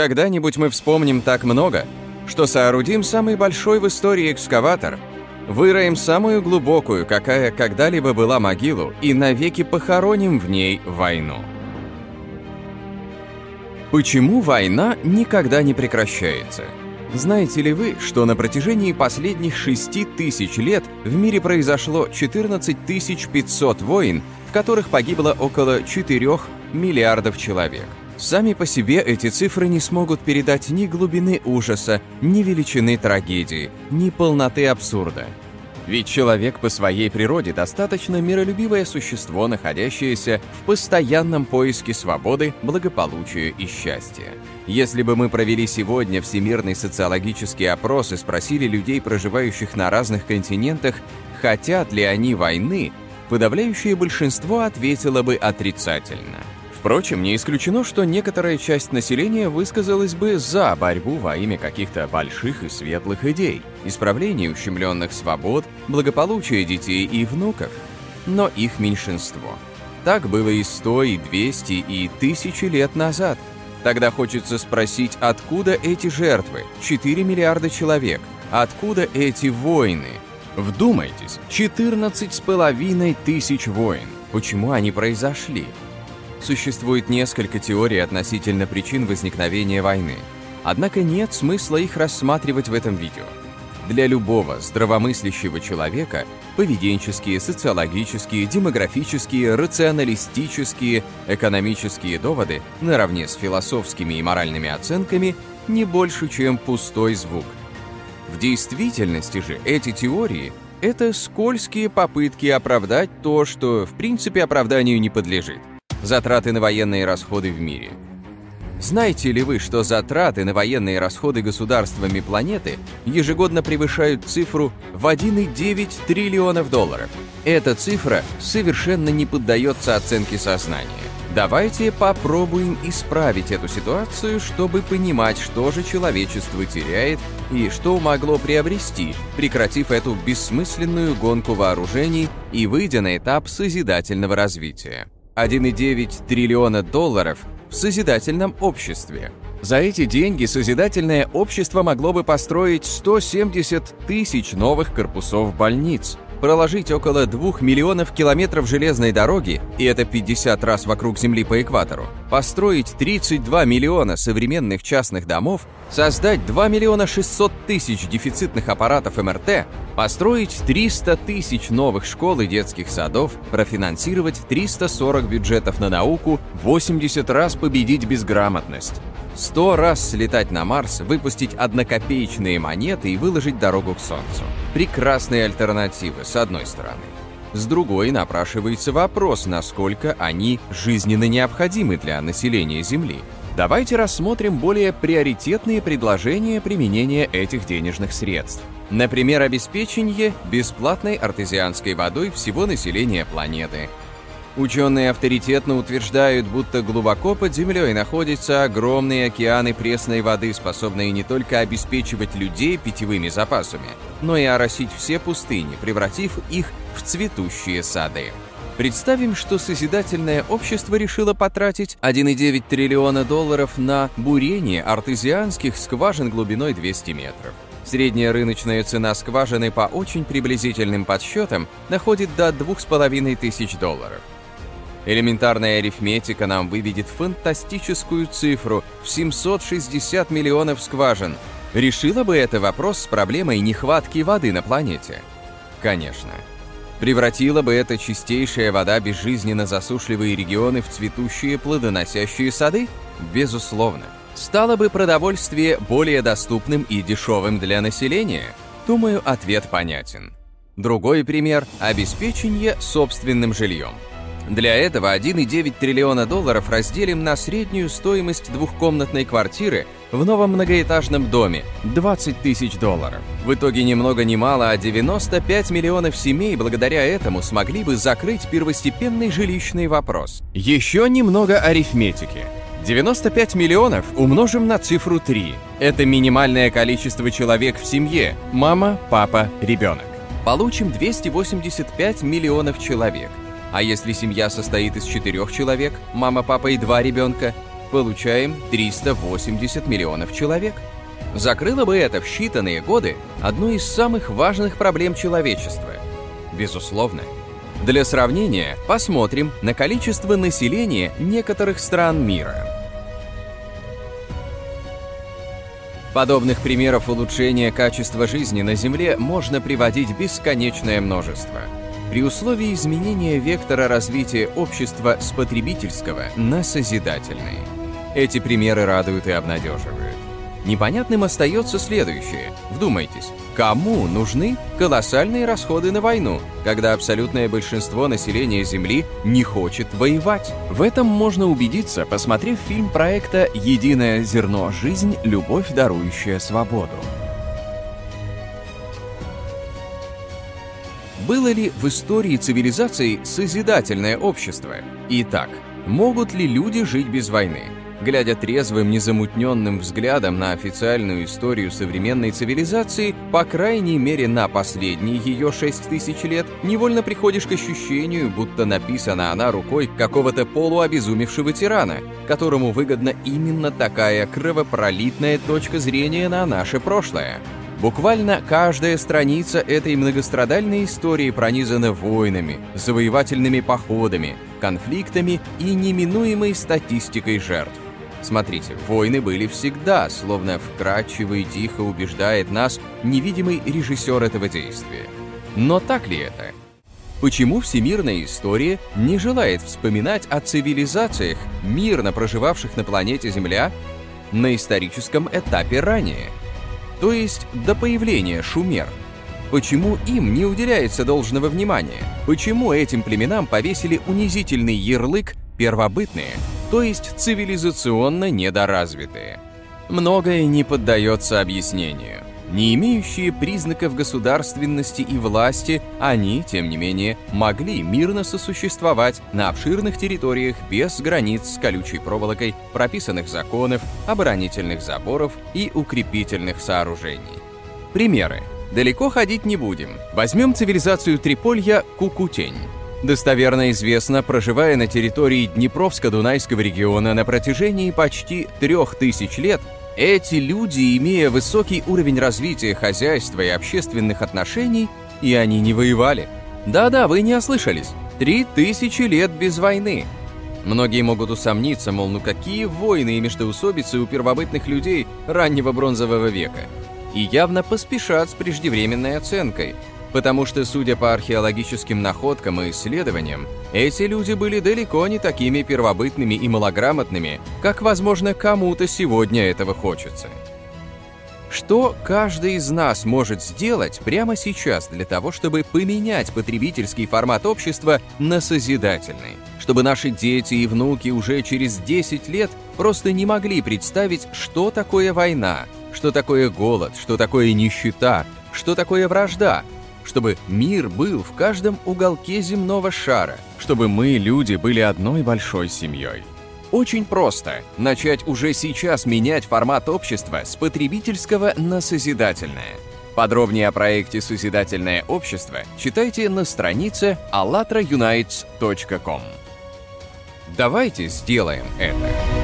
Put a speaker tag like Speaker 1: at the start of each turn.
Speaker 1: Когда-нибудь мы вспомним так много, что соорудим самый большой в истории экскаватор, выроем самую глубокую, какая когда-либо была могилу, и навеки похороним в ней войну. Почему война никогда не прекращается? Знаете ли вы, что на протяжении последних 6 тысяч лет в мире произошло 14 500 войн, в которых погибло около 4 миллиардов человек? Сами по себе эти цифры не смогут передать ни глубины ужаса, ни величины трагедии, ни полноты абсурда. Ведь человек по своей природе достаточно миролюбивое существо, находящееся в постоянном поиске свободы, благополучия и счастья. Если бы мы провели сегодня всемирный социологический опрос и спросили людей, проживающих на разных континентах, хотят ли они войны, подавляющее большинство ответило бы отрицательно. Впрочем, не исключено, что некоторая часть населения высказалась бы за борьбу во имя каких-то больших и светлых идей, исправления ущемленных свобод, благополучия детей и внуков. Но их меньшинство. Так было и 100, и 200, и тысячи лет назад. Тогда хочется спросить, откуда эти жертвы? 4 миллиарда человек. Откуда эти войны? Вдумайтесь, 14 с половиной тысяч войн. Почему они произошли? Существует несколько теорий относительно причин возникновения войны. Однако нет смысла их рассматривать в этом видео. Для любого здравомыслящего человека поведенческие, социологические, демографические, рационалистические, экономические доводы наравне с философскими и моральными оценками не больше, чем пустой звук. В действительности же эти теории – это скользкие попытки оправдать то, что в принципе оправданию не подлежит затраты на военные расходы в мире. Знаете ли вы, что затраты на военные расходы государствами планеты ежегодно превышают цифру в 1,9 триллионов долларов? Эта цифра совершенно не поддается оценке сознания. Давайте попробуем исправить эту ситуацию, чтобы понимать, что же человечество теряет и что могло приобрести, прекратив эту бессмысленную гонку вооружений и выйдя на этап созидательного развития. 1,9 триллиона долларов в созидательном обществе. За эти деньги созидательное общество могло бы построить 170 тысяч новых корпусов больниц – проложить около 2 миллионов километров железной дороги, и это 50 раз вокруг Земли по экватору, построить 32 миллиона современных частных домов, создать 2 миллиона 600 тысяч дефицитных аппаратов МРТ, построить 300 тысяч новых школ и детских садов, профинансировать 340 бюджетов на науку, 80 раз победить безграмотность. Сто раз слетать на Марс, выпустить однокопеечные монеты и выложить дорогу к Солнцу. Прекрасные альтернативы, с одной стороны. С другой напрашивается вопрос, насколько они жизненно необходимы для населения Земли. Давайте рассмотрим более приоритетные предложения применения этих денежных средств. Например, обеспечение бесплатной артезианской водой всего населения планеты – Ученые авторитетно утверждают, будто глубоко под землей находятся огромные океаны пресной воды, способные не только обеспечивать людей питьевыми запасами, но и оросить все пустыни, превратив их в цветущие сады. Представим, что созидательное общество решило потратить 1,9 триллиона долларов на бурение артезианских скважин глубиной 200 метров. Средняя рыночная цена скважины по очень приблизительным подсчетам доходит до 2500 долларов. Элементарная арифметика нам выведет фантастическую цифру в 760 миллионов скважин. Решила бы это вопрос с проблемой нехватки воды на планете? Конечно. Превратила бы это чистейшая вода безжизненно засушливые регионы в цветущие плодоносящие сады? Безусловно. Стало бы продовольствие более доступным и дешевым для населения? Думаю, ответ понятен. Другой пример – обеспечение собственным жильем – для этого 1,9 триллиона долларов разделим на среднюю стоимость двухкомнатной квартиры в новом многоэтажном доме – 20 тысяч долларов. В итоге ни много ни мало, а 95 миллионов семей благодаря этому смогли бы закрыть первостепенный жилищный вопрос. Еще немного арифметики. 95 миллионов умножим на цифру 3. Это минимальное количество человек в семье – мама, папа, ребенок. Получим 285 миллионов человек – а если семья состоит из четырех человек, мама, папа и два ребенка, получаем 380 миллионов человек. Закрыло бы это в считанные годы одну из самых важных проблем человечества. Безусловно. Для сравнения, посмотрим на количество населения некоторых стран мира. Подобных примеров улучшения качества жизни на Земле можно приводить бесконечное множество. При условии изменения вектора развития общества с потребительского на созидательный. Эти примеры радуют и обнадеживают. Непонятным остается следующее. Вдумайтесь, кому нужны колоссальные расходы на войну, когда абсолютное большинство населения Земли не хочет воевать? В этом можно убедиться, посмотрев фильм проекта «Единое зерно. Жизнь. Любовь, дарующая свободу». Было ли в истории цивилизации созидательное общество? Итак, могут ли люди жить без войны? Глядя трезвым, незамутненным взглядом на официальную историю современной цивилизации, по крайней мере на последние ее шесть тысяч лет, невольно приходишь к ощущению, будто написана она рукой какого-то полуобезумевшего тирана, которому выгодна именно такая кровопролитная точка зрения на наше прошлое. Буквально каждая страница этой многострадальной истории пронизана войнами, завоевательными походами, конфликтами и неминуемой статистикой жертв. Смотрите, войны были всегда, словно вкрадчиво и тихо убеждает нас невидимый режиссер этого действия. Но так ли это? Почему всемирная история не желает вспоминать о цивилизациях, мирно проживавших на планете Земля, на историческом этапе ранее? То есть до появления шумер. Почему им не уделяется должного внимания? Почему этим племенам повесили унизительный ярлык «первобытные», то есть цивилизационно недоразвитые. Многое не поддается объяснению. Не имеющие признаков государственности и власти, они, тем не менее, могли мирно сосуществовать на обширных территориях без границ с колючей проволокой, прописанных законов, оборонительных заборов и укрепительных сооружений. Примеры. Далеко ходить не будем. Возьмем цивилизацию Триполья Кукутень. Достоверно известно, проживая на территории Днепровско-Дунайского региона на протяжении почти трех тысяч лет, эти люди, имея высокий уровень развития хозяйства и общественных отношений, и они не воевали. Да-да, вы не ослышались. Три тысячи лет без войны. Многие могут усомниться, мол, ну какие войны и междоусобицы у первобытных людей раннего бронзового века. И явно поспешат с преждевременной оценкой – Потому что, судя по археологическим находкам и исследованиям, эти люди были далеко не такими первобытными и малограмотными, как, возможно, кому-то сегодня этого хочется. Что каждый из нас может сделать прямо сейчас для того, чтобы поменять потребительский формат общества на созидательный? Чтобы наши дети и внуки уже через 10 лет просто не могли представить, что такое война, что такое голод, что такое нищета, что такое вражда, чтобы мир был в каждом уголке земного шара, чтобы мы, люди, были одной большой семьей. Очень просто начать уже сейчас менять формат общества с потребительского на созидательное. Подробнее о проекте «Созидательное общество» читайте на странице allatraunites.com. Давайте сделаем это.